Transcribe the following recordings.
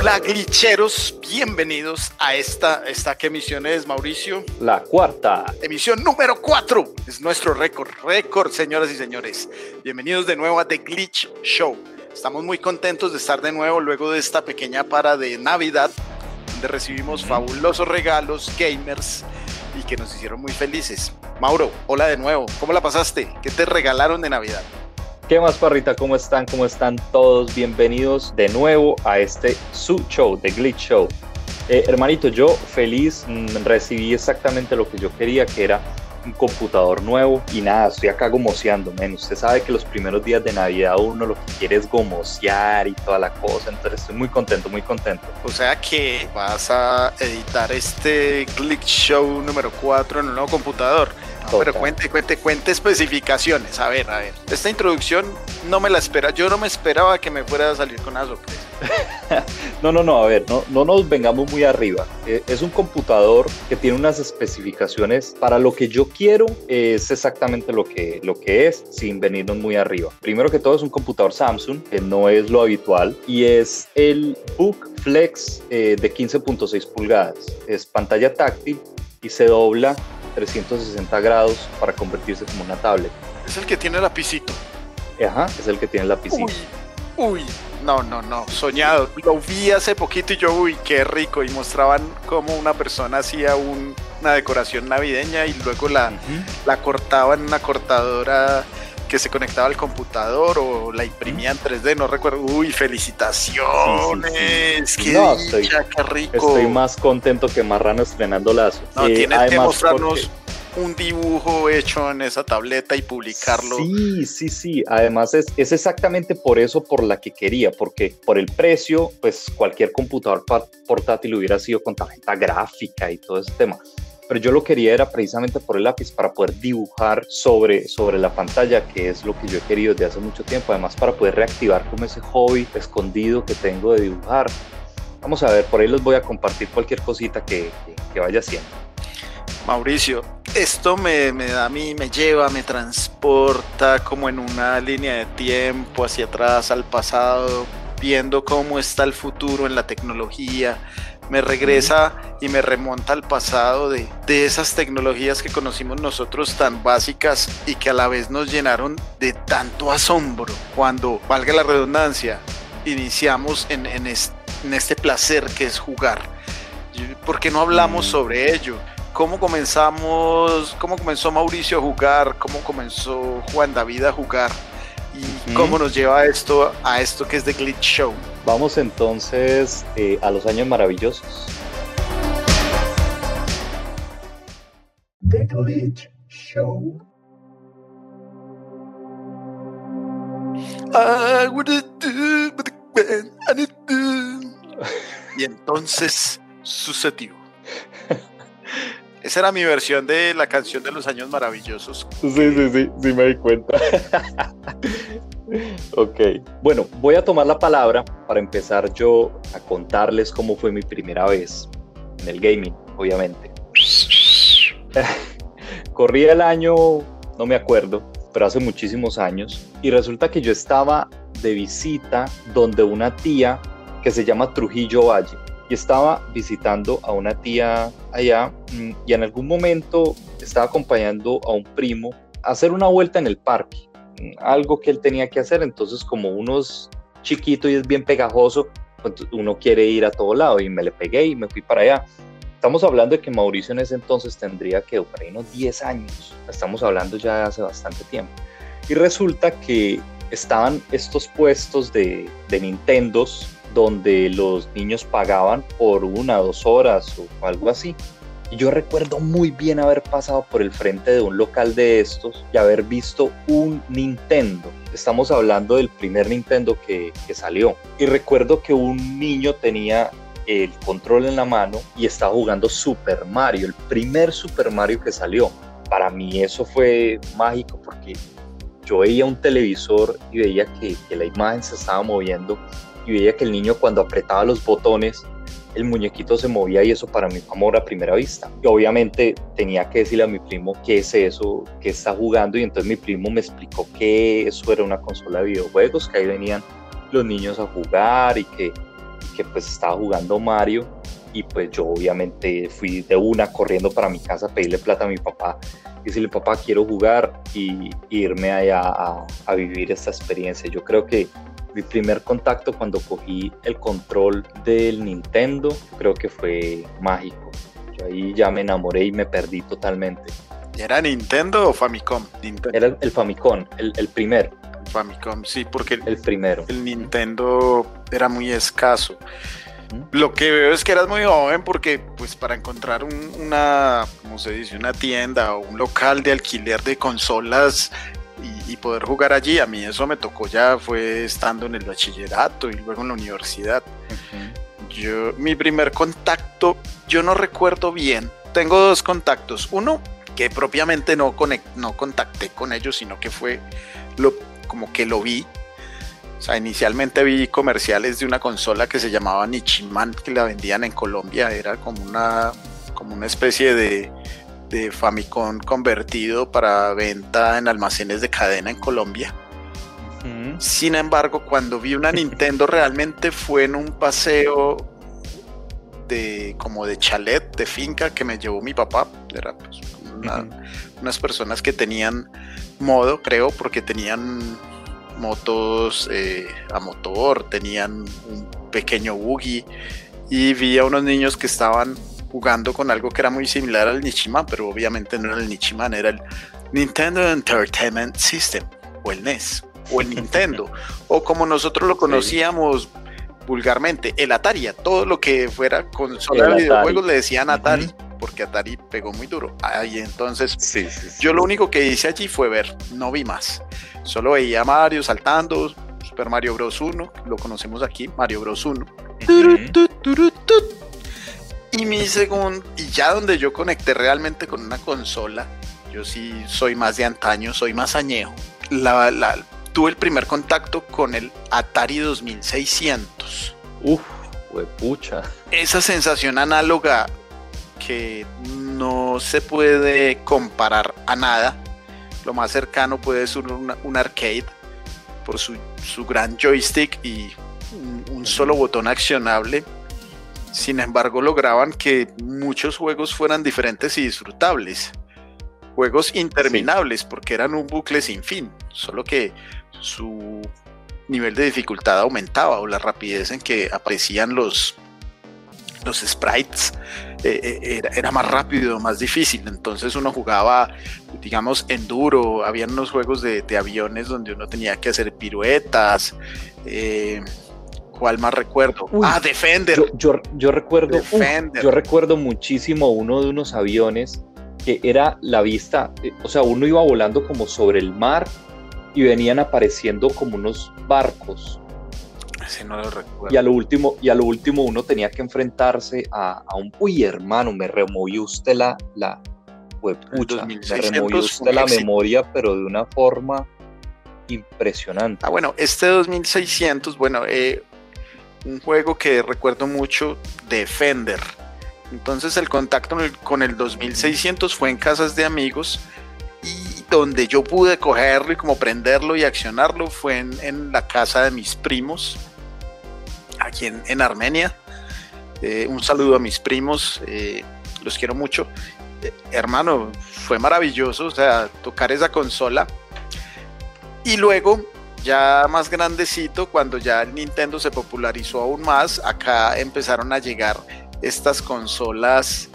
Hola glitcheros, bienvenidos a esta, esta ¿qué emisión es Mauricio? La cuarta. Emisión número 4. Es nuestro récord, récord señoras y señores. Bienvenidos de nuevo a The Glitch Show. Estamos muy contentos de estar de nuevo luego de esta pequeña para de Navidad, donde recibimos fabulosos regalos gamers y que nos hicieron muy felices. Mauro, hola de nuevo, ¿cómo la pasaste? ¿Qué te regalaron de Navidad? ¿Qué más, Parrita? ¿Cómo están? ¿Cómo están todos? Bienvenidos de nuevo a este su show, The Glitch Show. Eh, hermanito, yo feliz mm, recibí exactamente lo que yo quería, que era un computador nuevo y nada, estoy acá gomoseando, men. Usted sabe que los primeros días de Navidad uno lo que quiere es gomosear y toda la cosa, entonces estoy muy contento, muy contento. O sea que vas a editar este Glitch Show número 4 en un nuevo computador pero cuente, cuente, cuente especificaciones. A ver, a ver. Esta introducción no me la espera. Yo no me esperaba que me fuera a salir con una sorpresa. no, no, no, a ver, no, no nos vengamos muy arriba. Eh, es un computador que tiene unas especificaciones para lo que yo quiero, es exactamente lo que, lo que es, sin venirnos muy arriba. Primero que todo es un computador Samsung, que no es lo habitual, y es el Book Flex eh, de 15.6 pulgadas. Es pantalla táctil y se dobla 360 grados para convertirse como una tablet. Es el que tiene lapicito. Ajá, es el que tiene lapicito. Uy, uy, no, no, no, soñado. Lo vi hace poquito y yo, uy, qué rico. Y mostraban cómo una persona hacía una decoración navideña y luego la, la cortaba en una cortadora que se conectaba al computador o la imprimía en 3D, no recuerdo. Uy, felicitaciones. qué, no, estoy, qué rico. Estoy más contento que Marrano estrenando las. No, eh, tienes que mostrarnos un dibujo hecho en esa tableta y publicarlo. Sí, sí, sí. Además es, es exactamente por eso por la que quería, porque por el precio, pues cualquier computador portátil hubiera sido con tarjeta gráfica y todo ese tema pero yo lo quería era precisamente por el lápiz para poder dibujar sobre, sobre la pantalla, que es lo que yo he querido desde hace mucho tiempo, además para poder reactivar como ese hobby escondido que tengo de dibujar. Vamos a ver, por ahí les voy a compartir cualquier cosita que, que, vaya haciendo. Mauricio, esto me, me, da a mí, me lleva, me transporta como en una línea de tiempo hacia atrás, al pasado, viendo cómo está el futuro en la tecnología, me regresa y me remonta al pasado de, esas tecnologías que conocimos nosotros tan básicas y que a la vez nos llenaron de tanto asombro cuando, valga la redundancia, iniciamos en, este placer que es jugar. ¿Por qué no hablamos mm. sobre ello? ¿Cómo comenzamos, cómo comenzó Mauricio a jugar? ¿Cómo comenzó Juan David a jugar? ¿Y cómo nos lleva esto a esto que es The Glitch Show? Vamos entonces eh, a los años maravillosos. The Glitch Show. Y entonces sucedió. Esa era mi versión de la canción de los años maravillosos. Sí, sí, sí, sí me di cuenta. ok. Bueno, voy a tomar la palabra para empezar yo a contarles cómo fue mi primera vez en el gaming, obviamente. Corría el año, no me acuerdo, pero hace muchísimos años. Y resulta que yo estaba de visita donde una tía que se llama Trujillo Valle. Y estaba visitando a una tía allá mm, y en algún momento estaba acompañando a un primo a hacer una vuelta en el parque algo que él tenía que hacer, entonces como uno es chiquito y es bien pegajoso, pues, uno quiere ir a todo lado y me le pegué y me fui para allá. Estamos hablando de que Mauricio en ese entonces tendría que por ahí unos 10 años, estamos hablando ya de hace bastante tiempo. Y resulta que estaban estos puestos de, de Nintendos donde los niños pagaban por una, dos horas o algo así. Y yo recuerdo muy bien haber pasado por el frente de un local de estos y haber visto un Nintendo. Estamos hablando del primer Nintendo que, salió. Y recuerdo que un niño tenía el control en la mano y estaba jugando Super Mario, el primer Super Mario que salió. Para mí eso fue mágico porque yo veía un televisor y veía que, que la imagen se estaba moviendo y veía que el niño cuando apretaba los botones el muñequito se movía y eso para mí fue amor a primera vista. Y obviamente tenía que decirle a mi primo qué es eso, qué está jugando y entonces mi primo me explicó que eso era una consola de videojuegos, que ahí venían los niños a jugar y que, que pues estaba jugando Mario y pues yo obviamente fui de una corriendo para mi casa a pedirle plata a mi papá y decirle papá quiero jugar y, irme allá a, a, vivir esta experiencia. Yo creo que mi primer contacto cuando cogí el control del Nintendo creo que fue mágico. Yo ahí ya me enamoré y me perdí totalmente. ¿Era Nintendo o Famicom? Era el Famicom, el, el primero. Famicom, sí, porque el, primero. El Nintendo era muy escaso. Lo que veo es que eras muy joven porque pues para encontrar una, como se dice, una tienda o un local de alquiler de consolas y, poder jugar allí, a mí eso me tocó ya fue estando en el bachillerato y luego en la universidad. Yo, mi primer contacto, yo no recuerdo bien, tengo dos contactos. Uno, que propiamente no, no contacté con ellos, sino que fue lo, como que lo vi. O sea, inicialmente vi comerciales de una consola que se llamaba Nichiman, que la vendían en Colombia. Era como una, como una especie de, de Famicom convertido para venta en almacenes de cadena en Colombia. Sin embargo, cuando vi una Nintendo realmente fue en un paseo de como de chalet, de finca que me llevó mi papá. Era pues, unas personas que tenían modo, creo, porque tenían motos eh, a motor, tenían un pequeño buggy y vi a unos niños que estaban jugando con algo que era muy similar al Nichiman, pero obviamente no era el Nichiman, era el Nintendo Entertainment System o el NES o el Nintendo o como nosotros lo conocíamos vulgarmente, el Atari, todo lo que fuera consola de videojuegos le decían Atari porque Atari pegó muy duro. Ahí entonces, yo lo único que hice allí fue ver, no vi más. Solo veía a Mario saltando, Super Mario Bros. 1, lo conocemos aquí, Mario Bros. 1. Y mi segundo, y ya donde yo conecté realmente con una consola, yo sí soy más de antaño, soy más añejo. La, tuve el primer contacto con el Atari 2600. Uf, pucha. Esa sensación análoga que no se puede comparar a nada. Lo más cercano puede ser un, arcade por su, gran joystick y un, solo botón accionable. Sin embargo, lograban que muchos juegos fueran diferentes y disfrutables. Juegos interminables porque eran un bucle sin fin, solo que su nivel de dificultad aumentaba o la rapidez en que aparecían los, los sprites eh, eh, era, más rápido, más difícil. Entonces uno jugaba, digamos, enduro. Habían unos juegos de, aviones donde uno tenía que hacer piruetas. Eh, ¿Cuál más recuerdo? ah, Defender. Yo, yo, recuerdo, yo recuerdo muchísimo uno de unos aviones que era la vista, o sea, uno iba volando como sobre el mar y venían apareciendo como unos barcos recuerdo. Y a lo último, y a lo último uno tenía que enfrentarse a, un uy hermano, me removió usted la, la pucha, me removió usted la memoria, pero de una forma impresionante. Ah, bueno, este 2600, bueno, eh, un juego que recuerdo mucho, Defender. Entonces el contacto con el 2600 fue en casas de amigos y donde yo pude cogerlo y como prenderlo y accionarlo fue en, la casa de mis primos aquí en, Armenia. Eh, un saludo a mis primos, eh, los quiero mucho. Eh, hermano, fue maravilloso, o sea, tocar esa consola. Y luego, ya más grandecito, cuando ya el Nintendo se popularizó aún más, acá empezaron a llegar estas consolas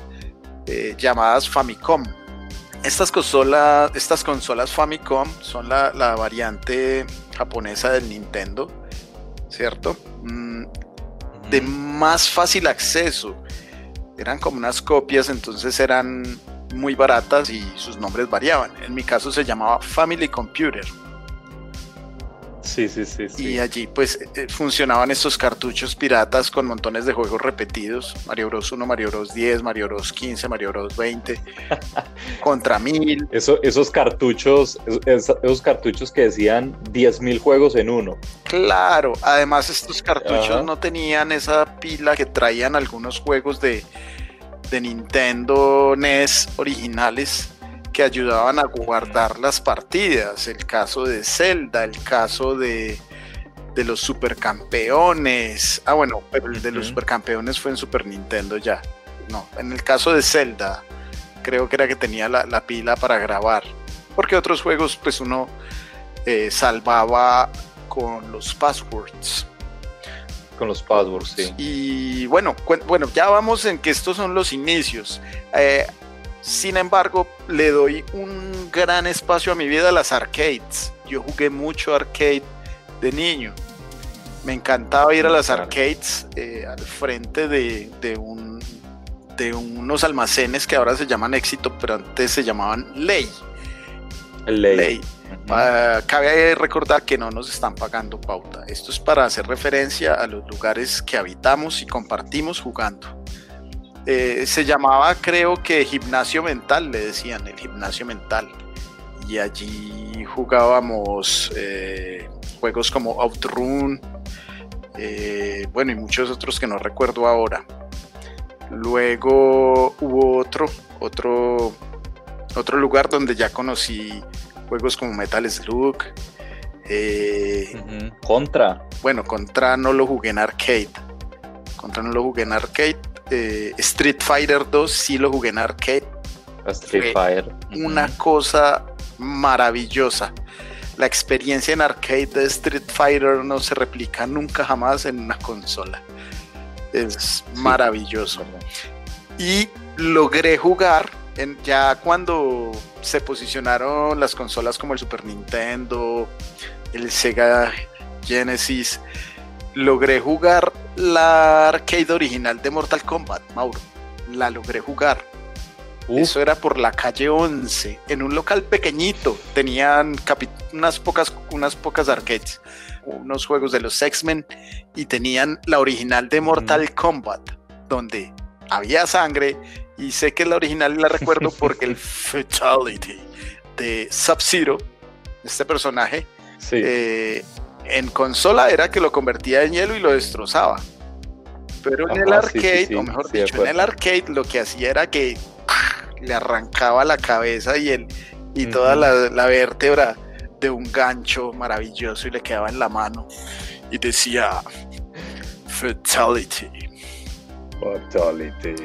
llamadas Famicom. Estas, consolas, estas consolas Famicom son la, la variante japonesa del Nintendo, ¿cierto? Mm, de más fácil acceso. Eran como unas copias, entonces eran muy baratas y sus nombres variaban. En mi caso se llamaba Family Computer. Sí, sí, sí, Y allí pues eh, funcionaban estos cartuchos piratas con montones de juegos repetidos. Mario Bros 1, Mario Bros 10, Mario Bros 15, Mario Bros 20, contra 1000. Eso, esos cartuchos, esos, cartuchos que decían 10.000 juegos en uno. Claro, además estos cartuchos no tenían esa pila que traían algunos juegos de, de Nintendo NES originales que ayudaban a guardar las partidas. El caso de Zelda, el caso de de los supercampeones. Ah, bueno, pero el de los supercampeones fue en Super Nintendo ya. No, en el caso de Zelda, creo que era que tenía la, pila para grabar. Porque otros juegos, pues uno eh, salvaba con los passwords. Con los passwords, sí. Y bueno, bueno, ya vamos en que estos son los inicios. Eh, sin embargo, le doy un gran espacio a mi vida a las arcades. Yo jugué mucho arcade de niño. Me encantaba ir a las arcades eh, al frente de, un, de unos almacenes que ahora se llaman Éxito, pero antes se llamaban Ley. Ley. Ah, cabe recordar que no nos están pagando pauta. Esto es para hacer referencia a los lugares que habitamos y compartimos jugando. Eh, se llamaba, creo que gimnasio mental, le decían, el gimnasio mental. Y allí jugábamos eh, juegos como Outrun, eh, bueno, y muchos otros que no recuerdo ahora. Luego hubo otro, otro, otro lugar donde ya conocí juegos como Metal Slug. Eh, Contra. Bueno, Contra no lo jugué en arcade. Contra no lo jugué en arcade. Eh, Street Fighter 2 sí lo jugué en arcade. Street Fighter. Una cosa maravillosa la experiencia en arcade de Street Fighter no se replica nunca jamás en una consola. Es maravilloso. Y logré jugar en, ya cuando se posicionaron las consolas como el Super Nintendo, el Sega Genesis, logré jugar la arcade original de Mortal Kombat, Mauro. La logré jugar eso era por la calle 11, en un local pequeñito. Tenían unas pocas, unas pocas arcades, unos juegos de los X-Men y tenían la original de Mortal Kombat, donde había sangre. Y sé que la original la recuerdo porque el Fatality de Sub-Zero, este personaje, eh, en consola era que lo convertía en hielo y lo destrozaba. Pero en el arcade, o mejor dicho, en el arcade lo que hacía era que le arrancaba la cabeza y, el, y toda la, vértebra de un gancho maravilloso y le quedaba en la mano y decía Fatality. Fatality.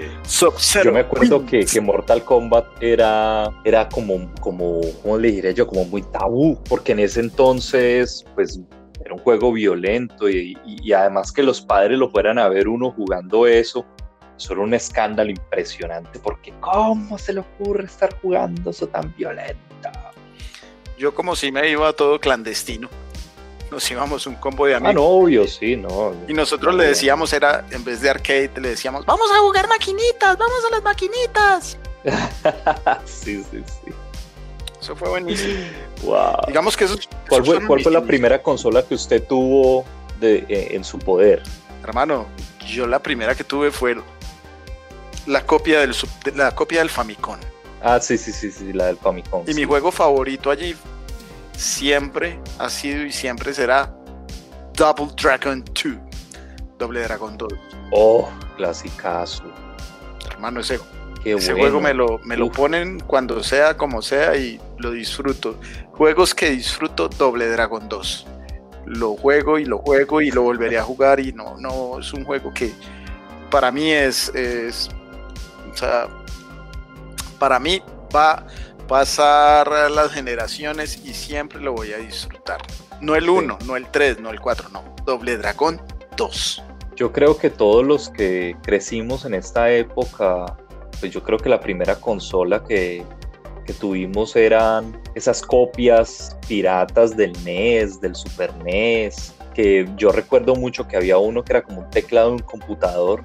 yo me acuerdo que, que, Mortal Kombat era, era como, como, ¿cómo le diré yo? Como muy tabú, porque en ese entonces, pues era un juego violento y, y, además que los padres lo fueran a ver uno jugando eso, solo un escándalo impresionante, porque ¿cómo se le ocurre estar jugando eso tan violento? Yo como si me iba todo clandestino. Nos íbamos un combo de amigos. Ah, no, obvio, sí, no. Y nosotros le decíamos, era, en vez de arcade, le decíamos, vamos a jugar maquinitas, vamos a las maquinitas. sí, sí, sí. Eso fue buenísimo. Wow. Digamos que eso. ¿Cuál, fue, ¿cuál fue la primera consola que usted tuvo de, eh, en su poder? Hermano, yo la primera que tuve fue la copia del, la copia del Famicom. Ah, sí, sí, sí, sí, la del Famicom. Y mi juego favorito allí siempre ha sido y siempre será Double Dragon 2. Doble Dragon 2. Oh, clasicazo. Hermano, ese, ese juego me lo, me lo ponen cuando sea, como sea, y lo disfruto. Juegos que disfruto, Doble Dragon 2. Lo juego y lo juego y lo volveré a jugar y no, no, es un juego que para mí es, es o sea, para mí va a pasar las generaciones y siempre lo voy a disfrutar. No el 1, no el 3, no el 4, no. Doble Dragón 2. Yo creo que todos los que crecimos en esta época, pues yo creo que la primera consola que, que tuvimos eran esas copias piratas del NES, del Super NES, que yo recuerdo mucho que había uno que era como un teclado de un computador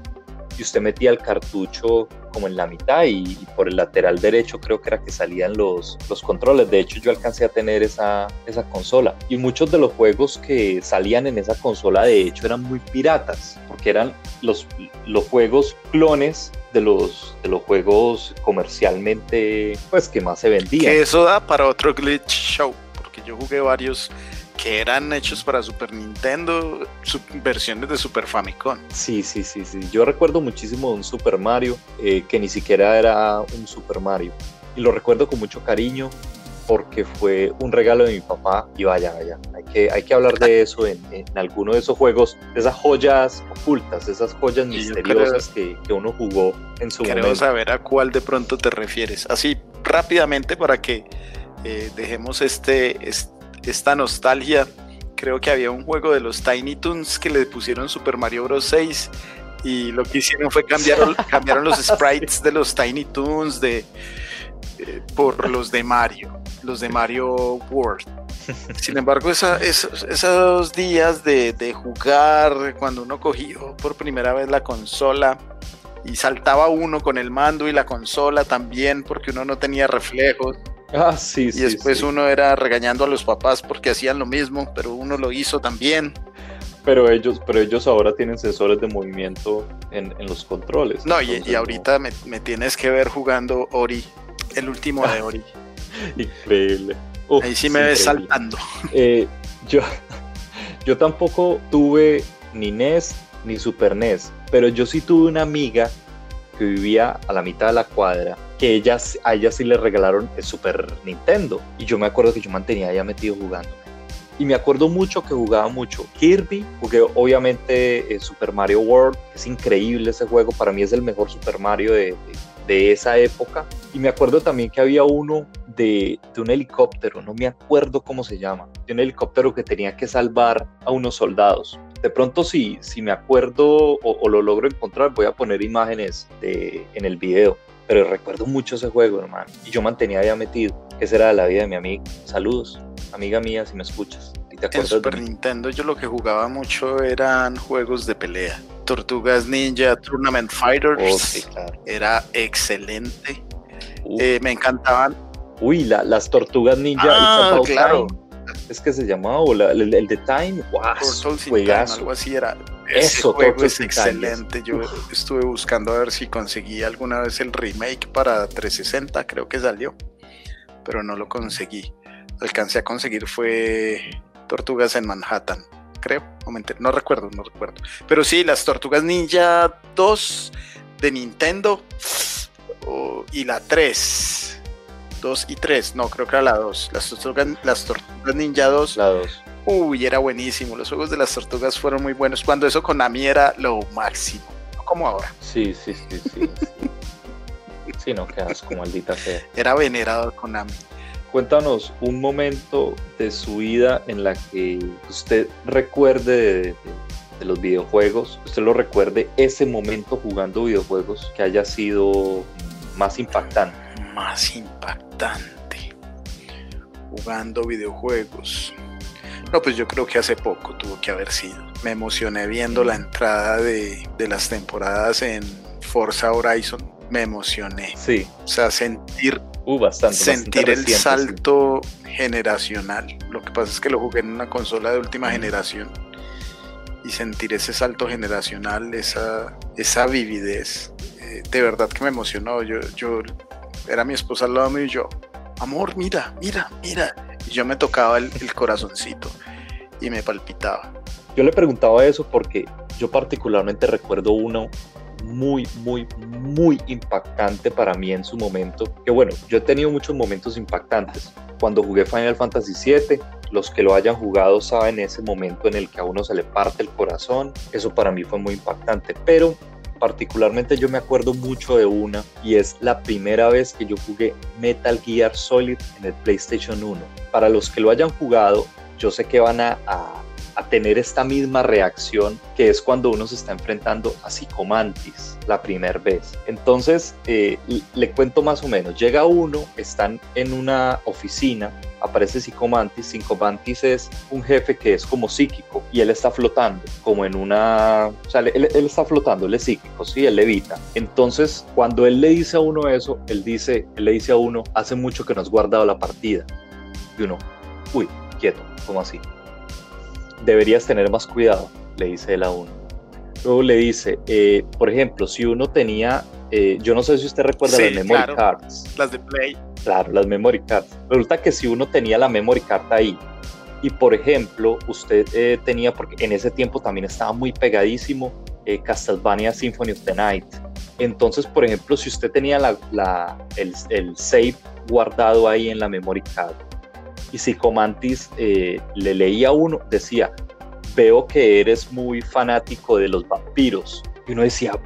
y usted metía el cartucho como en la mitad y, por el lateral derecho creo que era que salían los, los controles. De hecho yo alcancé a tener esa, esa consola y muchos de los juegos que salían en esa consola de hecho eran muy piratas porque eran los, los juegos clones de los, de los juegos comercialmente pues que más se vendían. Que eso da para otro glitch show porque yo jugué varios que eran hechos para Super Nintendo, versiones de Super Famicom. Sí, sí, sí, sí. Yo recuerdo muchísimo un Super Mario eh, que ni siquiera era un Super Mario. Y lo recuerdo con mucho cariño porque fue un regalo de mi papá y vaya, vaya, hay que, hay que hablar de eso en, alguno de esos juegos, de esas joyas ocultas, esas joyas misteriosas que, que, uno jugó en su creo momento. saber a cuál de pronto te refieres. Así rápidamente para que eh, dejemos este, esta nostalgia. Creo que había un juego de los Tiny Toons que le pusieron Super Mario Bros. 6 y lo que hicieron fue cambiaron, cambiaron los sprites de los Tiny Toons de, eh, por los de Mario, los de Mario World. Sin embargo, esos, días de, de, jugar, cuando uno cogió por primera vez la consola y saltaba uno con el mando y la consola también, porque uno no tenía reflejos. Ah, sí, y después uno era regañando a los papás porque hacían lo mismo, pero uno lo hizo también. Pero ellos, pero ellos ahora tienen sensores de movimiento en, los controles. No, y, ahorita me, tienes que ver jugando Ori, el último de Ori. increíble. Ahí sí me ves saltando. Eh, yo, yo tampoco tuve ni NES ni Super NES, pero yo sí tuve una amiga que vivía a la mitad de la cuadra, que ellas, a ella sí le regalaron el Super Nintendo. Y yo me acuerdo que yo mantenía ya metido jugando. Y me acuerdo mucho que jugaba mucho Kirby, jugué obviamente eh, Super Mario World, es increíble ese juego, para mí es el mejor Super Mario de, de, esa época. Y me acuerdo también que había uno de, de, un helicóptero, no me acuerdo cómo se llama, de un helicóptero que tenía que salvar a unos soldados. De pronto si, si me acuerdo o, lo logro encontrar, voy a poner imágenes de, en el video. Pero recuerdo mucho ese juego, hermano. Y yo mantenía ya metido. Esa era la vida de mi amigo. Saludos amiga mía, si me escuchas. En Super Nintendo yo lo que jugaba mucho eran juegos de pelea. Tortugas Ninja Tournament Fighters. Oh, Era excelente. Eh, me encantaban. Uy, las Tortugas Ninja. Ah, claro. Es que se llamaba, o el, de Time. Wow, juegazo. algo así era. Eso, juego es excelente. Yo estuve buscando a ver si conseguí alguna vez el remake para 360, creo que salió, pero no lo conseguí alcancé a conseguir fue Tortugas en Manhattan, creo, no recuerdo, no recuerdo. Pero sí, las Tortugas Ninja 2 de Nintendo y la 3. 2 y 3, no, creo que era la 2. Las Tortugas, las Tortugas Ninja 2. La 2. Uy, era buenísimo. Los juegos de las tortugas fueron muy buenos. Cuando eso con Ami era lo máximo. No como ahora. Sí, sí, sí, sí. sí. no quedas como maldita sea. Era venerado con Ami. Cuéntanos un momento de su vida en la que usted recuerde de, los videojuegos, usted lo recuerde ese momento jugando videojuegos que haya sido más impactante. Más impactante. Jugando videojuegos. No, pues yo creo que hace poco tuvo que haber sido. Me emocioné viendo la entrada de, de las temporadas en Forza Horizon. Me emocioné. Sí. O sea, sentir Uh, bastante. Sentir el salto generacional. Lo que pasa es que lo jugué en una consola de última generación. Y sentir ese salto generacional, esa, esa vividez, eh, de verdad que me emocionó. Yo, yo era mi esposa al lado mío y yo, amor, mira, mira, mira. Y yo me tocaba el, el corazoncito y me palpitaba. Yo le preguntaba eso porque yo particularmente recuerdo uno muy, muy, muy impactante para mí en su momento. Que bueno, yo he tenido muchos momentos impactantes. Cuando jugué Final Fantasy VII, los que lo hayan jugado saben ese momento en el que a uno se le parte el corazón. Eso para mí fue muy impactante. Pero particularmente yo me acuerdo mucho de una y es la primera vez que yo jugué Metal Gear Solid en el PlayStation 1. Para los que lo hayan jugado, yo sé que van a a tener esta misma reacción que es cuando uno se está enfrentando a Psicomantis la primera vez. Entonces, eh, le cuento más o menos, llega uno, están en una oficina, aparece Psicomantis, Psicomantis es un jefe que es como psíquico y él está flotando, como en una, o sea, él, está flotando, él es psíquico, sí, él levita. Entonces, cuando él le dice a uno eso, él dice, él le dice a uno, hace mucho que no has guardado la partida. Y uno, uy, quieto, ¿cómo así? Deberías tener más cuidado, le dice él a uno. Luego le dice, eh, por ejemplo, si uno tenía, eh, yo no sé si usted recuerda las memory cards. Las de Play. Claro, las memory cards. Resulta que si uno tenía la memory card ahí y, por ejemplo, usted eh, tenía, porque en ese tiempo también estaba muy pegadísimo Castlevania Symphony of the Night. Entonces, por ejemplo, si usted tenía la, el, el save guardado ahí en la memory card. Y Psicomantis eh, le leía uno, decía, veo que eres muy fanático de los vampiros. Y uno decía,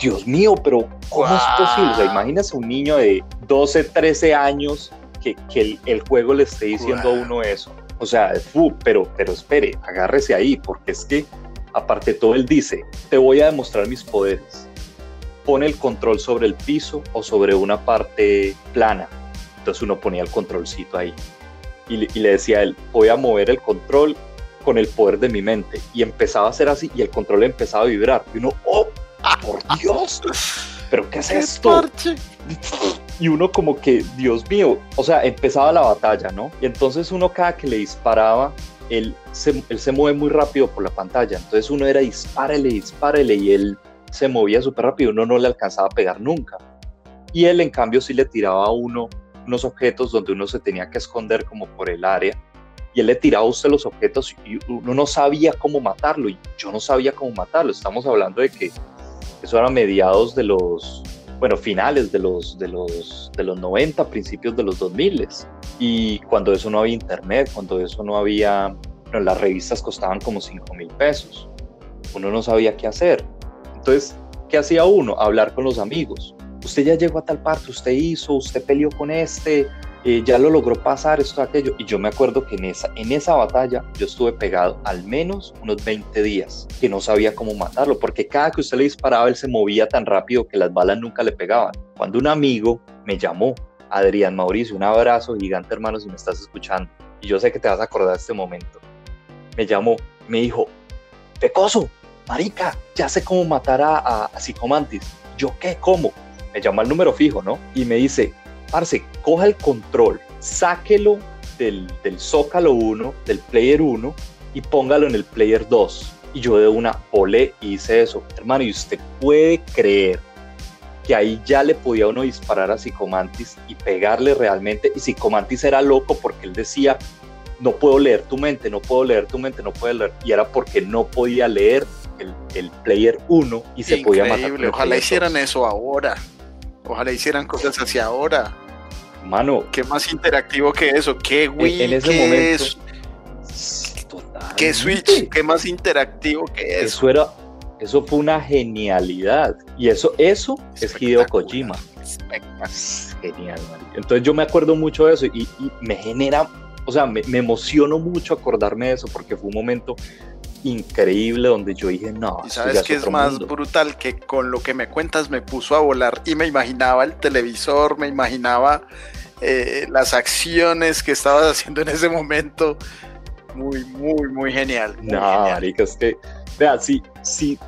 Dios mío, pero ¿cómo es posible? O sea, imagínese un niño de 12, 13 años que, que el, juego le esté diciendo a uno eso. O sea, pero, pero espere, agárrese ahí, porque es que, aparte de todo, él dice, te voy a demostrar mis poderes. Pone el control sobre el piso o sobre una parte plana. Entonces uno ponía el controlcito ahí. Y, y le decía a él, voy a mover el control con el poder de mi mente. Y empezaba a hacer así y el control empezaba a vibrar. Y uno, ¡oh, por Dios! ¿Pero qué es esto? Y uno como que, Dios mío, o sea, empezaba la batalla, ¿no? Y entonces uno cada que le disparaba, él se, él se mueve muy rápido por la pantalla. Entonces uno era dispárele, dispárele y él se movía súper rápido, uno no le alcanzaba a pegar nunca. Y él en cambio sí le tiraba a uno unos objetos donde uno se tenía que esconder como por el área y él le tiraba a usted los objetos y uno no sabía cómo matarlo y yo no sabía cómo matarlo. Estamos hablando de que eso era mediados de los, bueno, finales de los, de los, de los 90, principios de los 2000 y cuando eso no había internet, cuando eso no había, las revistas costaban como 5 mil pesos. Uno no sabía qué hacer. Entonces, ¿qué hacía uno? Hablar con los amigos. Usted ya llegó a tal parte, usted hizo, usted peleó con este, eh, ya lo logró pasar, esto, aquello. Y yo me acuerdo que en esa, en esa batalla yo estuve pegado al menos unos 20 días, que no sabía cómo matarlo, porque cada que usted le disparaba, él se movía tan rápido que las balas nunca le pegaban. Cuando un amigo me llamó, Adrián Mauricio, un abrazo gigante hermano si me estás escuchando, y yo sé que te vas a acordar de este momento, me llamó, me dijo, Pecoso, marica, ya sé cómo matar a, a, a Psicomantis. ¿Yo qué? ¿Cómo? Me llama el número fijo, ¿no? Y me dice, parce, coja el control, sáquelo del, del Zócalo 1, del Player 1 y póngalo en el Player 2. Y yo de una ole hice eso. Hermano, y usted puede creer que ahí ya le podía uno disparar a Psicomantis y pegarle realmente. Y Psicomantis era loco porque él decía, no puedo leer tu mente, no puedo leer tu mente, no puedo leer. Y era porque no podía leer el, el Player 1 y se podía matar. Ojalá hicieran eso ahora. Ojalá hicieran cosas hacia ahora. Mano. ¿Qué más interactivo que eso? ¿Qué Wii? En, ese momento. ¿Qué Switch? ¿Qué más interactivo que eso? Eso era. Eso fue una genialidad. Y eso, eso es Hideo Kojima. Genial, man. Entonces yo me acuerdo mucho de eso y, me genera, o sea, me, me emociono mucho acordarme de eso porque fue un momento increíble donde yo dije, no. ¿Y sabes qué es, más brutal? Que con lo que me cuentas me puso a volar y me imaginaba el televisor, me imaginaba eh, las acciones que estabas haciendo en ese momento. Muy, muy, muy genial. no, marica, es que, vea, si, si,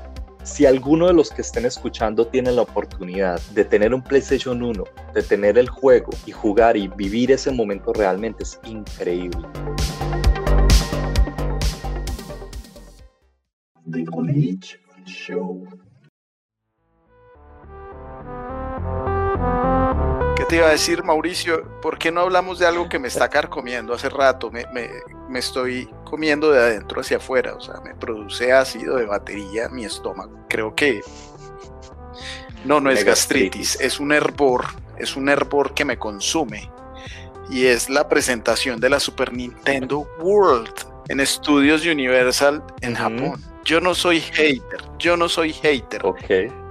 si alguno de los que estén escuchando tiene la oportunidad de tener un PlayStation 1, de tener el juego y jugar y vivir ese momento realmente es increíble. The Glitch Show. ¿Qué te iba a decir, Mauricio? ¿Por qué no hablamos de algo que me está carcomiendo hace rato? Me, me, me estoy comiendo de adentro hacia afuera, o sea, me produce ácido de batería mi estómago. Creo que no, no es gastritis, es un hervor, es un hervor que me consume. Y es la presentación de la Super Nintendo World en Estudios Universal en Japón yo no soy hater, yo no soy hater. Ok.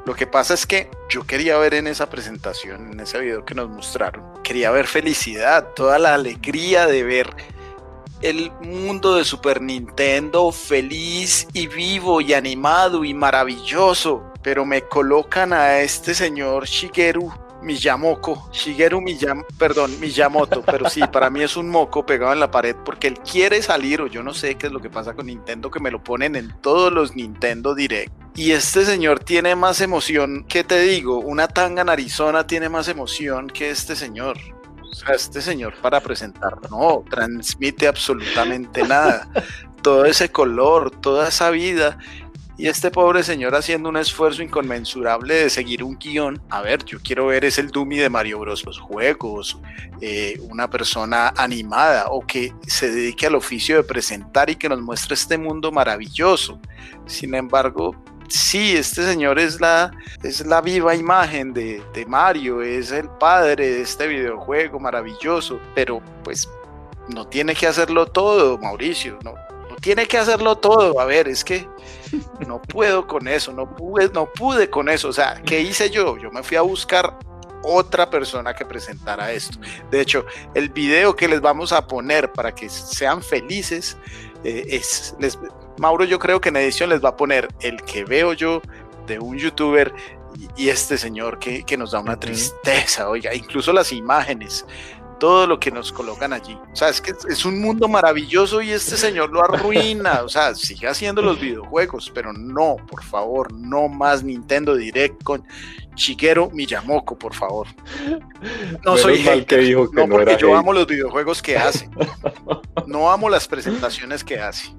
Lo que pasa es que yo quería ver en esa presentación, en ese video que nos mostraron, quería ver felicidad, toda la alegría de ver el mundo de Super Nintendo feliz y vivo y animado y maravilloso. Pero me colocan a este señor Shigeru Miyamoko, Shigeru Miyam, perdón, Miyamoto, pero sí, para mí es un moco pegado en la pared porque él quiere salir o yo no sé qué es lo que pasa con Nintendo que me lo ponen en todos los Nintendo Direct. Y este señor tiene más emoción, ¿qué te digo? Una tanga en Arizona tiene más emoción que este señor. O sea, este señor para presentar, no, transmite absolutamente nada. Todo ese color, toda esa vida y este pobre señor haciendo un esfuerzo inconmensurable de seguir un guion. A ver, yo quiero ver es el Dummy de Mario Bros. los juegos, eh, una persona animada o que se dedique al oficio de presentar y que nos muestre este mundo maravilloso. Sin embargo, sí, este señor es la, es la viva imagen de, de Mario, es el padre de este videojuego maravilloso, pero pues no tiene que hacerlo todo, Mauricio, no, tiene que hacerlo todo. A ver, es que no puedo con eso, no pude, no pude con eso. O sea, ¿qué hice yo? Yo me fui a buscar otra persona que presentara esto. De hecho, el video que les vamos a poner para que sean felices eh, es, les, Mauro yo creo que en edición les va a poner el que veo yo de un youtuber y, este señor que, que, nos da una tristeza, oiga, incluso las imágenes todo lo que nos colocan allí. O sea, es que es un mundo maravilloso y este señor lo arruina. O sea, sigue haciendo los videojuegos, pero no, por favor, no más Nintendo Direct con Shigeru Miyamoto, por favor. No soy hater, que dijo que no, porque yo amo los videojuegos que hace. No amo las presentaciones que hace.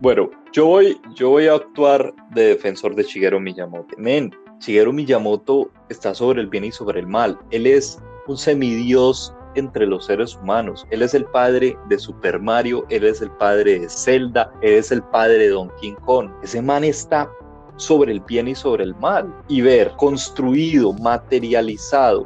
Bueno, yo voy, yo voy a actuar de defensor de Shigeru Miyamoto. Men, Shigeru Miyamoto está sobre el bien y sobre el mal. Él es un semidios entre los seres humanos. Él es el padre de Super Mario, él es el padre de Zelda, él es el padre de Donkey Kong. Ese man está sobre el bien y sobre el mal. Y ver construido, materializado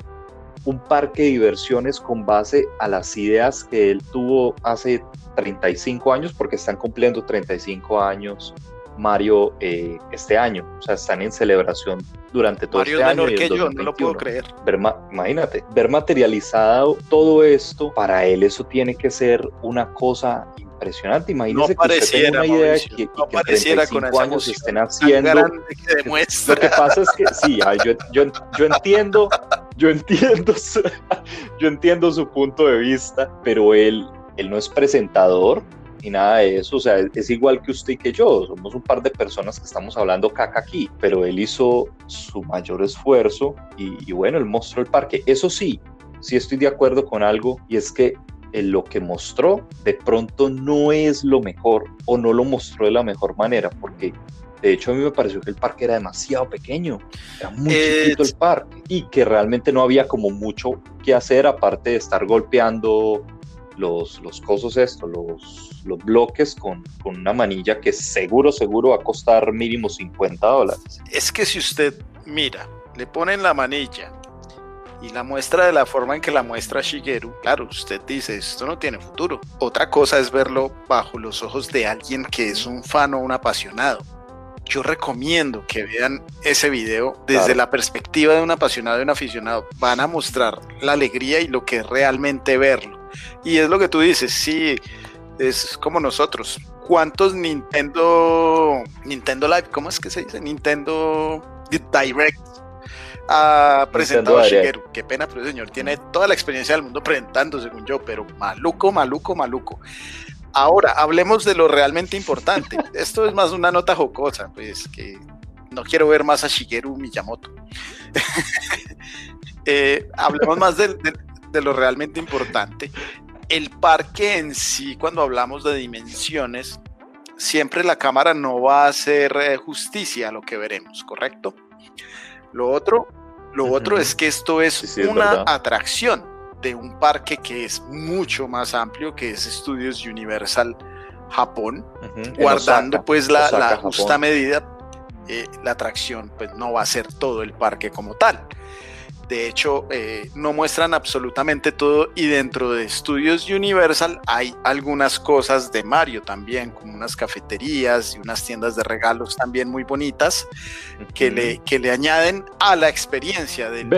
un parque de diversiones con base a las ideas que él tuvo hace 35 años, porque están cumpliendo 35 años Mario eh, este año. O sea, están en celebración durante todo este año. que yo, no lo puedo creer. Ver, imagínate, ver materializado todo esto, para él eso tiene que ser una cosa impresionante. Imagínese que usted tenga una idea que, y que en 35 años estén haciendo. lo que pasa es que sí, yo, yo, yo entiendo, yo entiendo, yo entiendo su punto de vista, pero él, él no es presentador, ni nada de eso. O sea, es, igual que usted y que yo. Somos un par de personas que estamos hablando caca aquí, pero él hizo su mayor esfuerzo y, bueno, él mostró el parque. Eso sí, sí estoy de acuerdo con algo y es que lo que mostró de pronto no es lo mejor o no lo mostró de la mejor manera, porque de hecho a mí me pareció que el parque era demasiado pequeño, era muy chiquito el parque y que realmente no había como mucho que hacer aparte de estar golpeando los, los cosos estos, los, los bloques con, con, una manilla que seguro, seguro va a costar mínimo 50 dólares. Es que si usted mira, le ponen la manilla y la muestra de la forma en que la muestra Shigeru, claro, usted dice, esto no tiene futuro. Otra cosa es verlo bajo los ojos de alguien que es un fan o un apasionado. Yo recomiendo que vean ese video desde la perspectiva de un apasionado y un aficionado. Van a mostrar la alegría y lo que es realmente verlo y es lo que tú dices, sí, es como nosotros. ¿Cuántos Nintendo, Nintendo Live, cómo es que se dice? Nintendo Direct ha presentado a Shigeru. Qué pena, pero el señor tiene toda la experiencia del mundo presentando, según yo, pero maluco, maluco, maluco. Ahora, hablemos de lo realmente importante. Esto es más una nota jocosa, pues que no quiero ver más a Shigeru Miyamoto. Eh, hablemos más del, de lo realmente importante. El parque en sí, cuando hablamos de dimensiones, siempre la cámara no va a hacer eh, justicia a lo que veremos, ¿correcto? Lo otro, lo otro es que esto es una atracción de un parque que es mucho más amplio, que es Studios Universal Japón, guardando pues la, justa medida, eh, la atracción pues no va a ser todo el parque como tal. De hecho, eh, no muestran absolutamente todo y dentro de Studios Universal hay algunas cosas de Mario también, como unas cafeterías y unas tiendas de regalos también muy bonitas que, le, que le añaden a la experiencia del,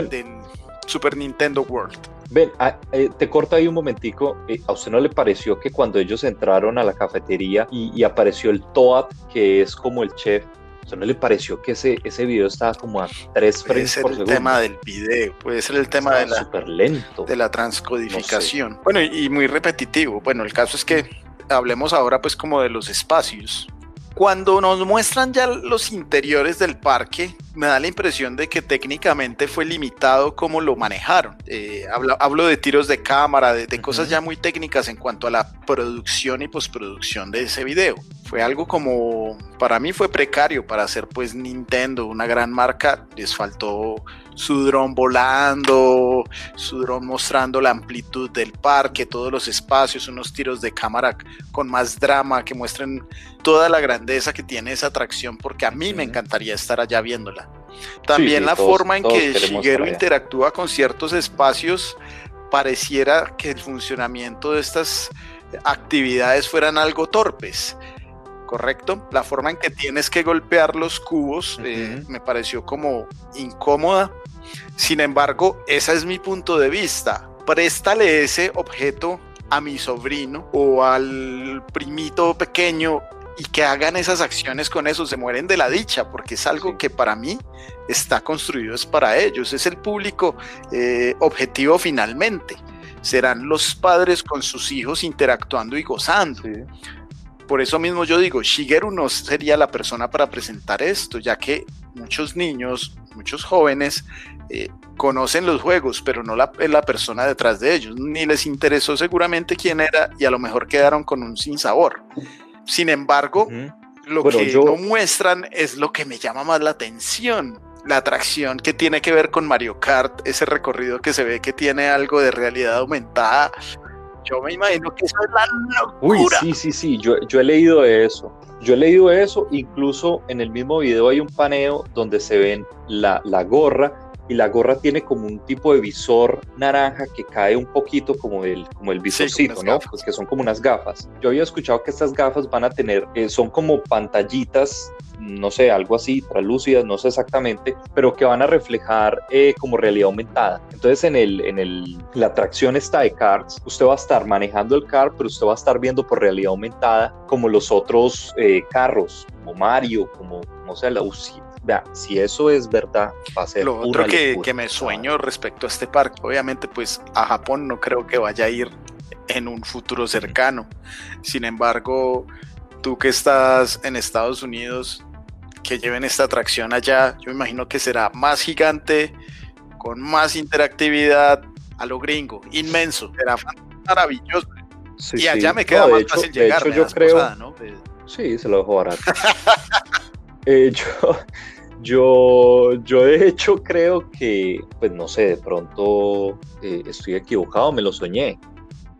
Super Nintendo World. Ven, ah, eh, te corto ahí un momentico. Eh, ¿A usted no le pareció que cuando ellos entraron a la cafetería y, y apareció el Toad, que es como el chef, ¿No le pareció que ese, ese video estaba como a tres frames por segundo? El tema del video, puede ser el tema de la, lento. de la transcodificación. Bueno, y, muy repetitivo. Bueno, el caso es que hablemos ahora pues como de los espacios. Cuando nos muestran ya los interiores del parque, me da la impresión de que técnicamente fue limitado cómo lo manejaron. Eh, hablo, de tiros de cámara, de, cosas ya muy técnicas en cuanto a la producción y postproducción de ese video. fue algo como, para mí fue precario para hacer pues Nintendo, una gran marca, les faltó su dron volando, su dron mostrando la amplitud del parque, todos los espacios, unos tiros de cámara con más drama que muestren toda la grandeza que tiene esa atracción, porque a mí me encantaría estar allá viéndola. También la forma en que Shigeru interactúa con ciertos espacios pareciera que el funcionamiento de estas actividades fueran algo torpes ¿correcto? La forma en que tienes que golpear los cubos eh, me pareció como incómoda. Sin embargo, ese es mi punto de vista. Préstale ese objeto a mi sobrino o al primito pequeño y que hagan esas acciones con eso, se mueren de la dicha, porque es algo que para mí está construido es para ellos, es el público eh, objetivo finalmente. Serán los padres con sus hijos interactuando y gozando. Por eso mismo yo digo, Shigeru no sería la persona para presentar esto, ya que muchos niños, muchos jóvenes eh, conocen los juegos, pero no la, la persona detrás de ellos, ni les interesó seguramente quién era y a lo mejor quedaron con un sinsabor. Sin embargo, lo que no muestran es lo que me llama más la atención. La atracción que tiene que ver con Mario Kart, ese recorrido que se ve que tiene algo de realidad aumentada, yo me imagino que eso es la locura. Uy, sí, sí, sí, yo, yo he leído eso. Yo he leído eso, incluso en el mismo video hay un paneo donde se ven la, la gorra y la gorra tiene como un tipo de visor naranja que cae un poquito como el, como el visorcito, ¿no? Pues que son como unas gafas. Yo había escuchado que estas gafas van a tener, eh, son como pantallitas no sé, algo así, translúcidas, no sé exactamente, pero que van a reflejar eh, como realidad aumentada. Entonces en, el, en el, la atracción está de cards, usted va a estar manejando el car, pero usted va a estar viendo por realidad aumentada como los otros eh, carros, como Mario, como, no sé, la UCI. Vea, si eso es verdad, va a ser Lo otro que, que me sueño respecto a este parque, obviamente pues a Japón no creo que vaya a ir en un futuro cercano. Sin embargo, tú que estás en Estados Unidos, que lleven esta atracción allá, yo me imagino que será más gigante, con más interactividad a lo gringo, inmenso, será maravilloso. y allá me queda más fácil llegar. yo creo, Sí, se lo dejo barato. Eh, yo, yo, yo de hecho creo que, pues no sé, de pronto eh, estoy equivocado, me lo soñé,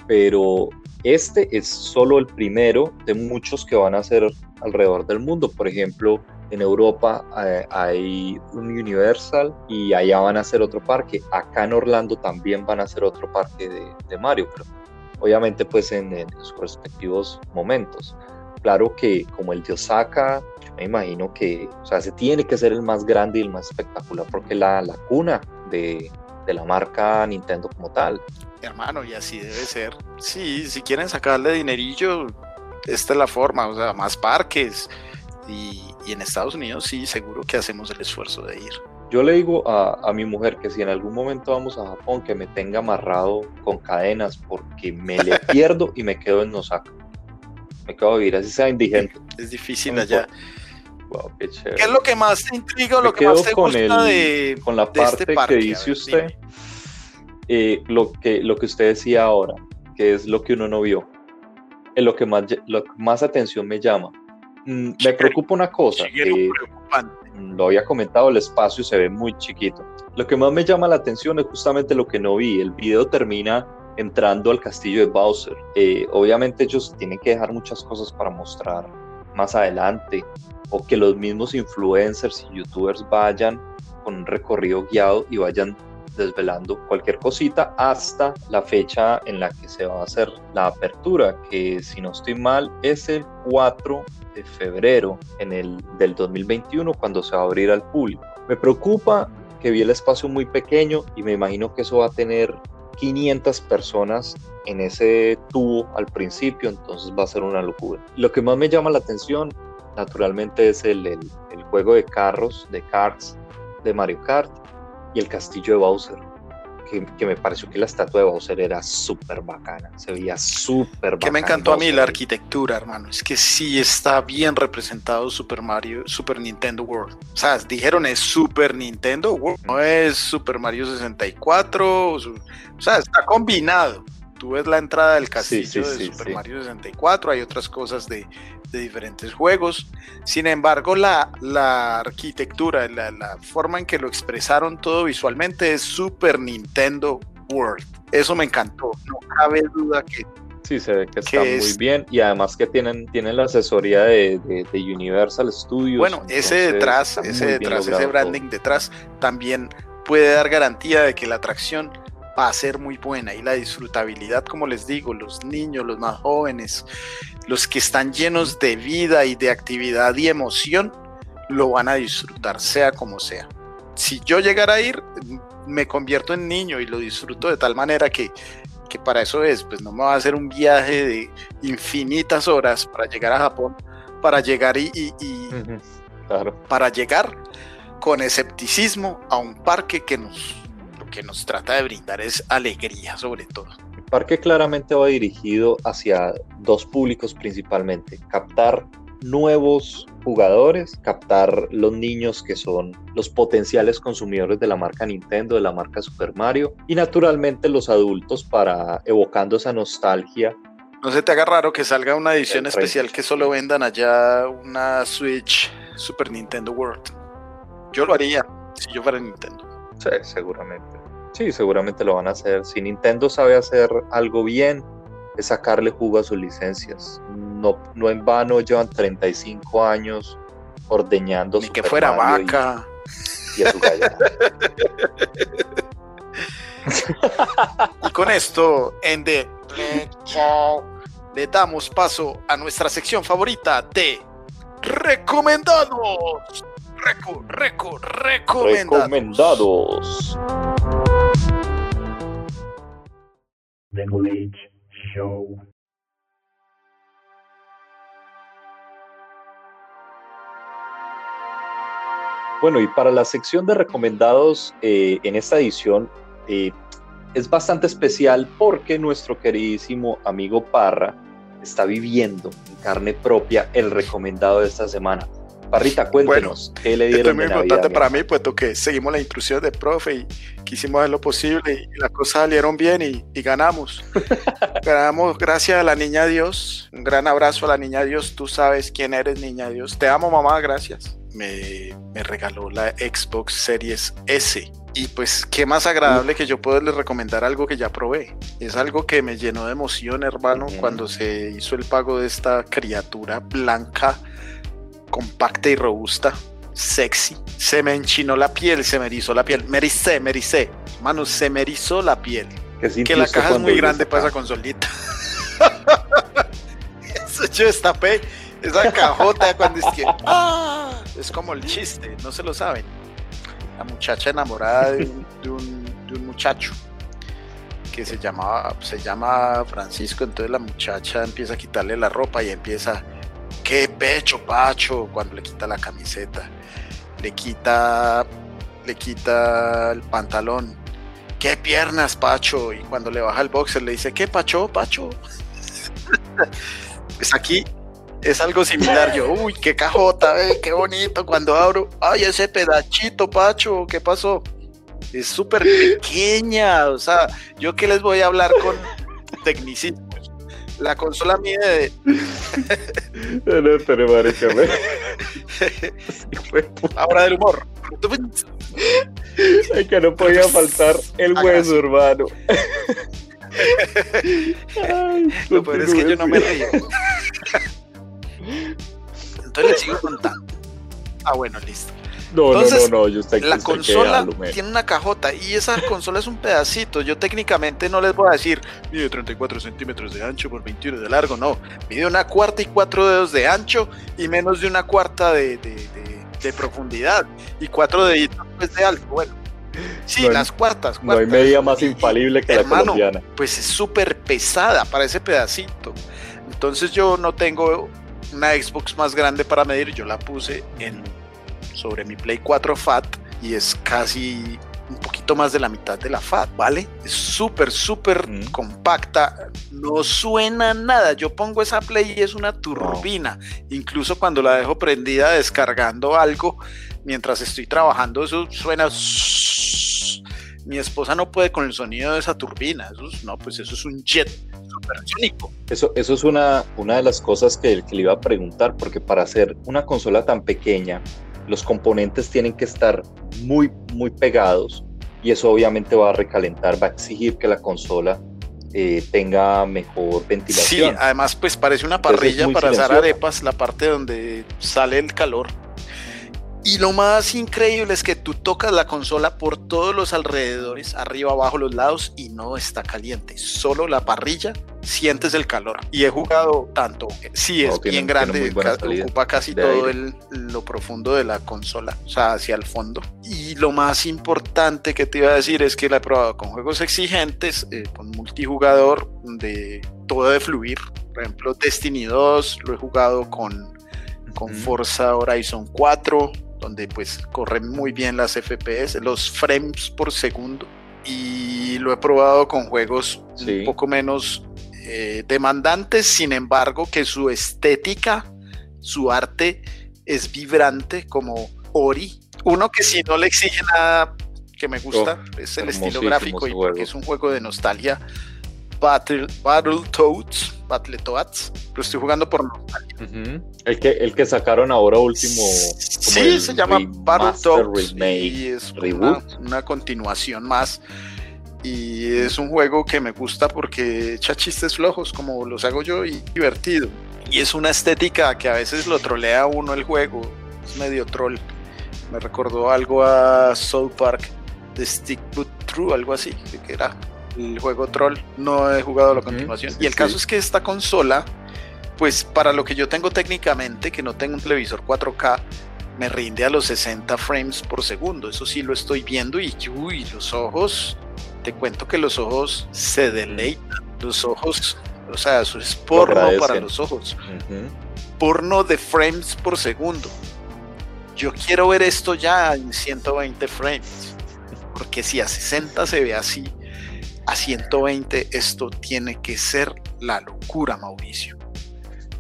pero este es solo el primero de muchos que van a ser alrededor del mundo. Por ejemplo, en Europa eh, hay un Universal y allá van a hacer otro parque. Acá en Orlando también van a hacer otro parque de, Mario, pero obviamente pues en, sus respectivos momentos. Claro que como el de Osaka, yo me imagino que, o sea, se tiene que ser el más grande y el más espectacular porque la, la cuna de, de la marca Nintendo como tal. Hermano, y así debe ser. Sí, si quieren sacarle dinerillo, esta es la forma, o sea, más parques, y, en Estados Unidos sí, seguro que hacemos el esfuerzo de ir. Yo le digo a, mi mujer que si en algún momento vamos a Japón, que me tenga amarrado con cadenas porque me le pierdo y me quedo en Osaka. Me quedo a vivir, así sea indigente. Es difícil allá. qué, es lo que más te intriga o lo que más te gusta de, con la este parte que dice usted? Eh, lo, que, lo que usted decía ahora, que es lo que uno no vio. Es lo que más, lo que más atención me llama Mm, me preocupa una cosa, que lo había comentado, el espacio se ve muy chiquito. Lo que más me llama la atención es justamente lo que no vi. El video termina entrando al castillo de Bowser. Eh, obviamente ellos tienen que dejar muchas cosas para mostrar más adelante o que los mismos influencers y youtubers vayan con un recorrido guiado y vayan desvelando cualquier cosita hasta la fecha en la que se va a hacer la apertura, que si no estoy mal es el 4 de febrero en el, del 2021 cuando se va a abrir al público. Me preocupa que vi el espacio muy pequeño y me imagino que eso va a tener 500 personas en ese tubo al principio, entonces va a ser una locura. Lo que más me llama la atención, naturalmente, es el, el, juego de carros, de karts de Mario Kart y el castillo de Bowser. Que, me pareció que la estatua de Bowser era súper bacana, se veía súper bacana. Que me encantó a mí la arquitectura, hermano. Es que sí está bien representado Super Mario, Super Nintendo World. O sea, dijeron es Super Nintendo World, no es Super Mario 64. O sea, está combinado. Tú ves la entrada del castillo de Super Mario 64, hay otras cosas de, diferentes juegos. Sin embargo, la, la arquitectura, la, la, forma en que lo expresaron todo visualmente es Super Nintendo World. Eso me encantó. No cabe duda que Sí, se ve que está muy bien y además que tienen, tienen la asesoría de, Universal Studios. Bueno, ese detrás, ese detrás, ese branding detrás también puede dar garantía de que la atracción va a ser muy buena y la disfrutabilidad, como les digo, los niños, los más jóvenes, los que están llenos de vida y de actividad y emoción, lo van a disfrutar, sea como sea. Si yo llegara a ir, me convierto en niño y lo disfruto de tal manera que que para eso es, pues no me va a hacer un viaje de infinitas horas para llegar a Japón, para llegar y, para llegar con escepticismo a un parque que nos, lo que nos trata de brindar es alegría sobre todo. El parque claramente va dirigido hacia dos públicos principalmente, captar nuevos jugadores, captar los niños que son los potenciales consumidores de la marca Nintendo, de la marca Super Mario, y naturalmente los adultos para evocando esa nostalgia. No se te haga raro que salga una edición especial que solo vendan allá una Switch Super Nintendo World. Yo lo haría si yo fuera Nintendo. Sí, seguramente. Sí, seguramente lo van a hacer. Si Nintendo sabe hacer algo bien, es sacarle jugo a sus licencias. No, no en vano llevan 35 años ordeñando. Ni que fuera vaca. Y, a su y con esto, en The le damos paso a nuestra sección favorita de recomendados. Reco, reco, recomendados. Recomendados. Bueno, y para la sección de recomendados eh, en esta edición eh, es bastante especial porque nuestro queridísimo amigo Parra está viviendo en carne propia el recomendado de esta semana. Parrita, cuéntenos, ¿qué le dieron? Esto es muy importante para mí, puesto que seguimos la instrucción del profe y quisimos hacer lo posible y las cosas salieron bien y, ganamos. ganamos gracias a la niña Dios. Un gran abrazo a la niña Dios. Tú sabes quién eres, niña Dios. Te amo, mamá, gracias. Me, me regaló la Xbox Series S. Y pues, qué más agradable que yo poderles recomendar algo que ya probé. Es algo que me llenó de emoción, hermano, cuando se hizo el pago de esta criatura blanca compacta y robusta, sexy. Se me enchinó la piel, se me erizó la piel. Me ericé, me ericé. Mano, se me erizó la piel. Que la caja es muy grande para esa consolita. Eso yo destapé esa cajota cuando es que. ¡ah! Es como el chiste, no se lo saben. La muchacha enamorada de un, muchacho que se llamaba, se llama Francisco, entonces la muchacha empieza a quitarle la ropa y empieza qué pecho, Pacho, cuando le quita la camiseta, le quita, le quita el pantalón, qué piernas, Pacho, y cuando le baja el boxer le dice, qué Pacho, Pacho. pues aquí es algo similar, yo, uy, qué cajota, eh, qué bonito, cuando abro, ay, ese pedachito, Pacho, ¿qué pasó? Es súper pequeña, o sea, yo que les voy a hablar con tecnicismo la consola mide de. no, pero marica, Ahora del humor. Ay, que no podía faltar el hueso, hermano. Lo peor es que yo no me río. Entonces le sigo contando. Ah, bueno, listo. No, no, no, no, yo La consola tiene una cajota y esa consola es un pedacito. Yo técnicamente no les voy a decir, mide 34 centímetros de ancho por 21 de largo, no. Mide una cuarta y cuatro dedos de ancho y menos de una cuarta de, profundidad y cuatro deditos pues, de alto. Bueno, sí, las cuartas, No hay media más infalible que la colombiana. Pues es súper pesada para ese pedacito. Entonces yo no tengo una Xbox más grande para medir, yo la puse en sobre mi Play 4 FAT y es casi un poquito más de la mitad de la FAT, ¿vale? Es súper, súper compacta, no suena nada. Yo pongo esa Play y es una turbina. Incluso cuando la dejo prendida descargando algo mientras estoy trabajando, eso suena. mi esposa no puede con el sonido de esa turbina. Eso no, pues eso es un jet supersónico. Eso, eso es una, una de las cosas que, que le iba a preguntar, porque para hacer una consola tan pequeña, los componentes tienen que estar muy, muy pegados y eso obviamente va a recalentar, va a exigir que la consola eh, tenga mejor ventilación. Sí, además pues parece una parrilla para hacer arepas, la parte donde sale el calor. Y lo más increíble es que tú tocas la consola por todos los alrededores, arriba, abajo, los lados, y no está caliente. Solo la parrilla sientes el calor. Y he jugado tanto, sí, es bien grande, ocupa casi todo el, lo profundo de la consola, o sea, hacia el fondo. Y lo más importante que te iba a decir es que la he probado con juegos exigentes, eh, con multijugador, donde todo debe fluir. Por ejemplo, Destiny 2, lo he jugado con, con Forza Horizon 4, donde pues corren muy bien las FPS, los frames por segundo. Y lo he probado con juegos un poco menos eh, demandantes, sin embargo, que su estética, su arte es vibrante como Ori. Uno que si no le exige nada que me gusta, oh, es el estilo gráfico y porque es un juego de nostalgia Battle, Battletoads, Battletoads, lo estoy jugando por nostalgia. el, que, el que sacaron ahora último. Sí, se llama Battletoads y es una, continuación más. Y es un juego que me gusta porque echa chistes flojos como los hago yo y divertido. Y es una estética que a veces lo trolea a uno el juego, es medio troll. Me recordó algo a South Park de Stick But True, algo así, que era el juego Troll, no he jugado la continuación. y el caso es que esta consola, pues para lo que yo tengo técnicamente, que no tengo un televisor 4K, me rinde a los 60 frames por segundo. Eso sí lo estoy viendo y uy, los ojos, te cuento que los ojos se deleitan. Los ojos, o sea, eso es porno para los ojos. Porno de frames por segundo. Yo quiero ver esto ya en 120 frames. Porque si a 60 se ve así, a 120, esto tiene que ser la locura, Mauricio.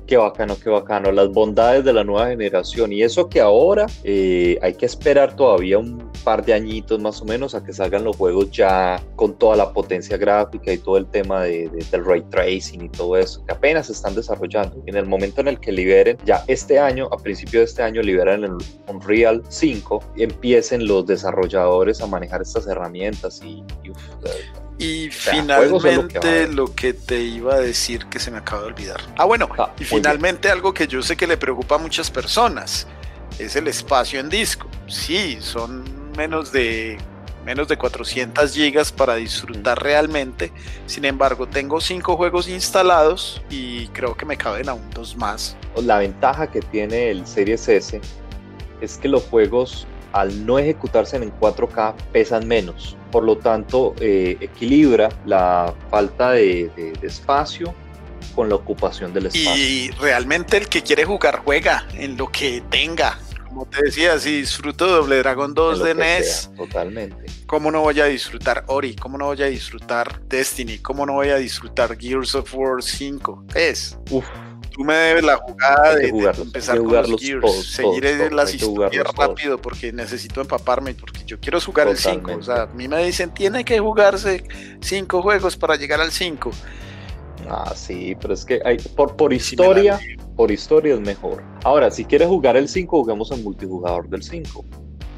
Qué bacano, qué bacano. Las bondades de la nueva generación. Y eso que ahora eh, hay que esperar todavía un par de añitos más o menos a que salgan los juegos ya con toda la potencia gráfica y todo el tema de, del ray tracing y todo eso, que apenas se están desarrollando. En el momento en el que liberen, ya este año, a principio de este año, liberan el Unreal 5 y empiecen los desarrolladores a manejar estas herramientas y, y finalmente lo que, te iba a decir que se me acaba de olvidar. Ah, bueno, ah, y finalmente algo que yo sé que le preocupa a muchas personas es el espacio en disco. Sí, son menos de menos de 400 gigas para disfrutar realmente. Sin embargo, tengo cinco juegos instalados y creo que me caben aún dos más. La ventaja que tiene el Series S es que los juegos al no ejecutarse en 4K pesan menos por lo tanto eh, equilibra la falta de, espacio con la ocupación del espacio. Y realmente el que quiere jugar juega en lo que tenga. Como te decía, si disfruto Doble Dragon 2 de NES, totalmente. ¿Cómo no voy a disfrutar Ori? ¿Cómo no voy a disfrutar Destiny? ¿Cómo no voy a disfrutar Gears of War 5? Es. Uf, tú me debes la jugada de, empezar con los Gears, seguir las historias rápido porque necesito empaparme, porque yo quiero jugar el 5. O sea, a mí me dicen, tiene que jugarse 5 juegos para llegar al 5. Ah, sí, pero es que hay, por, por historia, por historia es mejor. Ahora, si quieres jugar el 5, juguemos en multijugador del 5.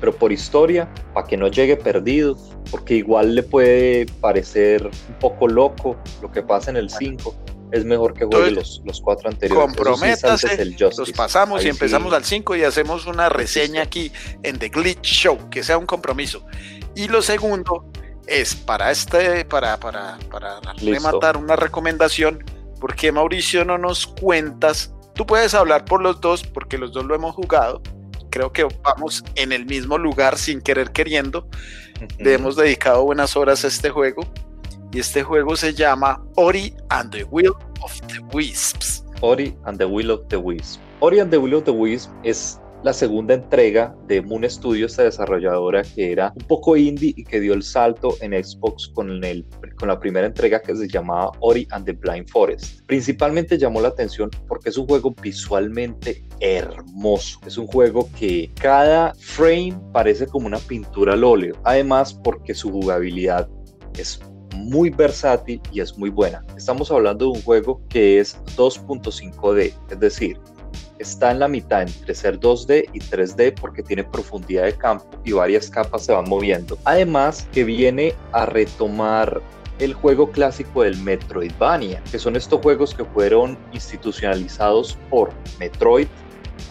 Pero por historia, para que no llegue perdido, porque igual le puede parecer un poco loco lo que pasa en el 5 es mejor que juegue los, los, cuatro anteriores. Comprométase, los pasamos y empezamos al 5 y hacemos una reseña aquí en The Glitch Show, que sea un compromiso. Y lo segundo es para este, para, para, para rematar una recomendación, porque Mauricio no nos cuentas, tú puedes hablar por los dos, porque los dos lo hemos jugado, creo que vamos en el mismo lugar sin querer queriendo, le hemos dedicado buenas horas a este juego y este juego se llama Ori and the Will of the Wisps. Ori and the Will of the Wisps. Ori and the Will of the Wisps es la segunda entrega de Moon Studio, esta desarrolladora que era un poco indie y que dio el salto en Xbox con, el, con la primera entrega que se llamaba Ori and the Blind Forest. Principalmente llamó la atención porque es un juego visualmente hermoso. Es un juego que cada frame parece como una pintura al óleo. Además porque su jugabilidad es muy versátil y es muy buena. Estamos hablando de un juego que es 2.5D, es decir, está en la mitad entre ser 2D y 3D porque tiene profundidad de campo y varias capas se van moviendo. Además que viene a retomar el juego clásico del Metroidvania, que son estos juegos que fueron institucionalizados por Metroid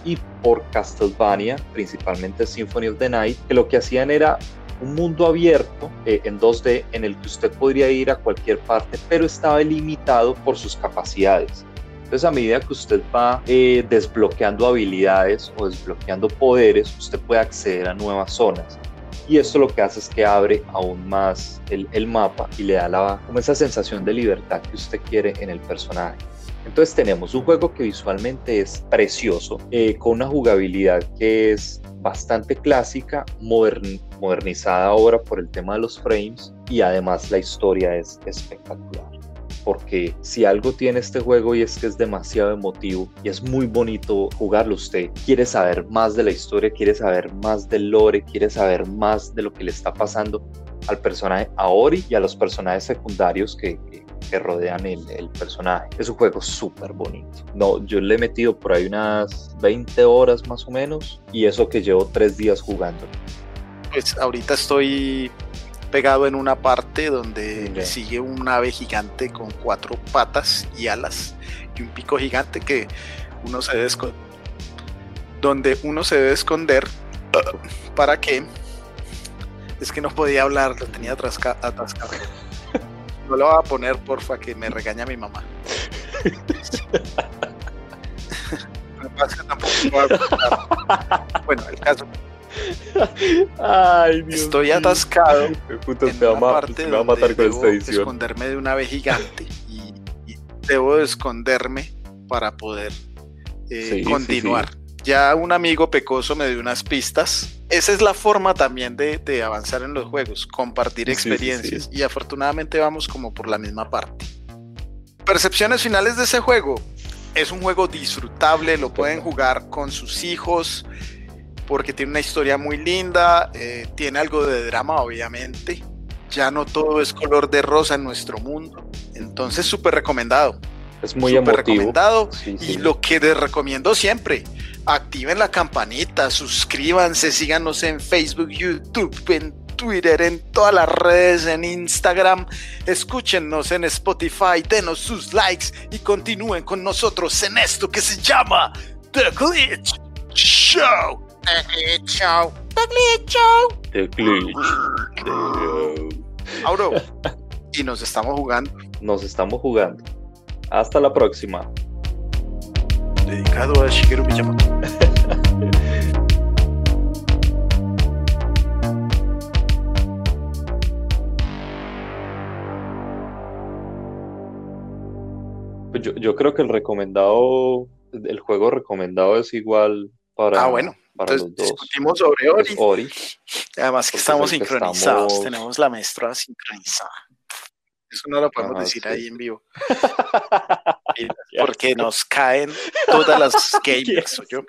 y por Castlevania, principalmente Symphony of the Night, que lo que hacían era un mundo abierto eh, en 2D en el que usted podría ir a cualquier parte, pero estaba limitado por sus capacidades. Entonces, a medida que usted va eh, desbloqueando habilidades o desbloqueando poderes, usted puede acceder a nuevas zonas. Y esto lo que hace es que abre aún más el, el mapa y le da la, como esa sensación de libertad que usted quiere en el personaje. Entonces tenemos un juego que visualmente es precioso, eh, con una jugabilidad que es bastante clásica, modernizada ahora por el tema de los frames y además la historia es espectacular porque si algo tiene este juego y es que es demasiado emotivo y es muy bonito jugarlo usted, quiere saber más de la historia, quiere saber más del lore, quiere saber más de lo que le está pasando al personaje a Ori y a los personajes secundarios que, que, rodean el, personaje. Es un juego súper bonito. No, yo le he metido por ahí unas 20 horas más o menos y eso que llevo tres días jugando. Pues ahorita estoy pegado en una parte donde sigue un ave gigante con cuatro patas y alas y un pico gigante que uno se debe donde uno se debe esconder para que es que no podía hablar, lo tenía atascado. No lo voy a poner, porfa, que me regaña mi mamá. bueno, el caso Ay, Estoy atascado. Puta, en una parte me va a matar con esta edición. esconderme de una ave gigante y, debo esconderme para poder eh, continuar. Ya un amigo pecoso me dio unas pistas. Esa es la forma también de, de avanzar en los juegos, compartir experiencias. Y afortunadamente vamos como por la misma parte. Percepciones finales de ese juego. Es un juego disfrutable, lo pueden jugar con sus hijos, porque tiene una historia muy linda, eh, tiene algo de drama obviamente, ya no todo es color de rosa en nuestro mundo, entonces súper recomendado. Es muy super recomendado y lo que les recomiendo siempre, activen la campanita, suscríbanse, síganos en Facebook, YouTube, en Twitter, en todas las redes, en Instagram. Escúchenos en Spotify, denos sus likes y continúen con nosotros en esto que se llama The Glitch Show. The Glitch Show. Glitch Auro. y nos estamos jugando. Nos estamos jugando. Hasta la próxima. Dedicado a Shigeru Miyamoto. Yo, yo creo que el recomendado, el juego recomendado es igual para, ah, bueno. Entonces discutimos sobre Ori. Además que estamos sincronizados, tenemos la maestra sincronizada. Eso no lo podemos decir ahí en vivo. Porque nos caen todas las gamers. yo.